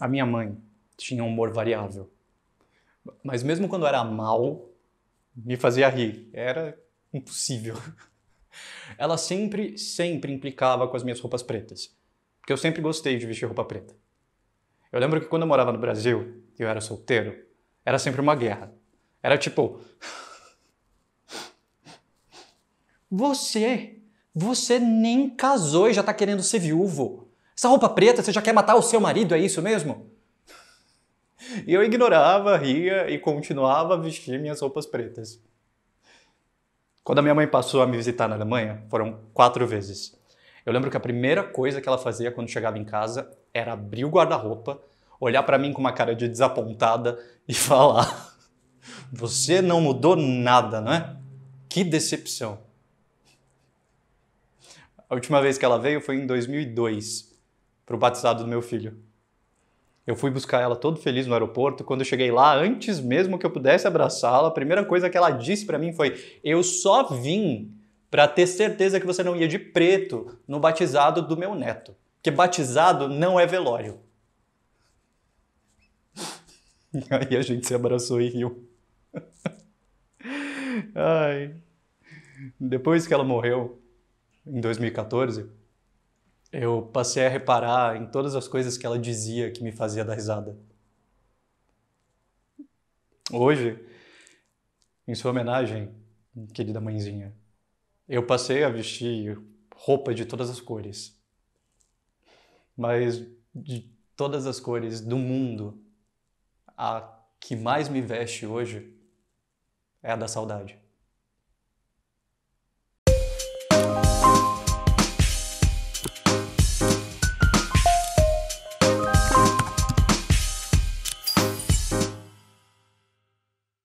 A minha mãe tinha um humor variável. Mas mesmo quando era mal, me fazia rir. Era impossível. Ela sempre, sempre implicava com as minhas roupas pretas. Porque eu sempre gostei de vestir roupa preta. Eu lembro que quando eu morava no Brasil, e eu era solteiro, era sempre uma guerra. Era tipo. Você, você nem casou e já tá querendo ser viúvo. Essa roupa preta, você já quer matar o seu marido, é isso mesmo? E eu ignorava, ria e continuava a vestir minhas roupas pretas. Quando a minha mãe passou a me visitar na Alemanha, foram quatro vezes. Eu lembro que a primeira coisa que ela fazia quando chegava em casa era abrir o guarda-roupa, olhar para mim com uma cara de desapontada e falar: Você não mudou nada, não é? Que decepção. A última vez que ela veio foi em 2002, para o batizado do meu filho. Eu fui buscar ela todo feliz no aeroporto. Quando eu cheguei lá, antes mesmo que eu pudesse abraçá-la, a primeira coisa que ela disse para mim foi: "Eu só vim para ter certeza que você não ia de preto no batizado do meu neto, porque batizado não é velório". Aí a gente se abraçou e riu. Ai. Depois que ela morreu, em 2014, eu passei a reparar em todas as coisas que ela dizia que me fazia dar risada. Hoje, em sua homenagem, querida mãezinha, eu passei a vestir roupa de todas as cores. Mas de todas as cores do mundo, a que mais me veste hoje é a da saudade.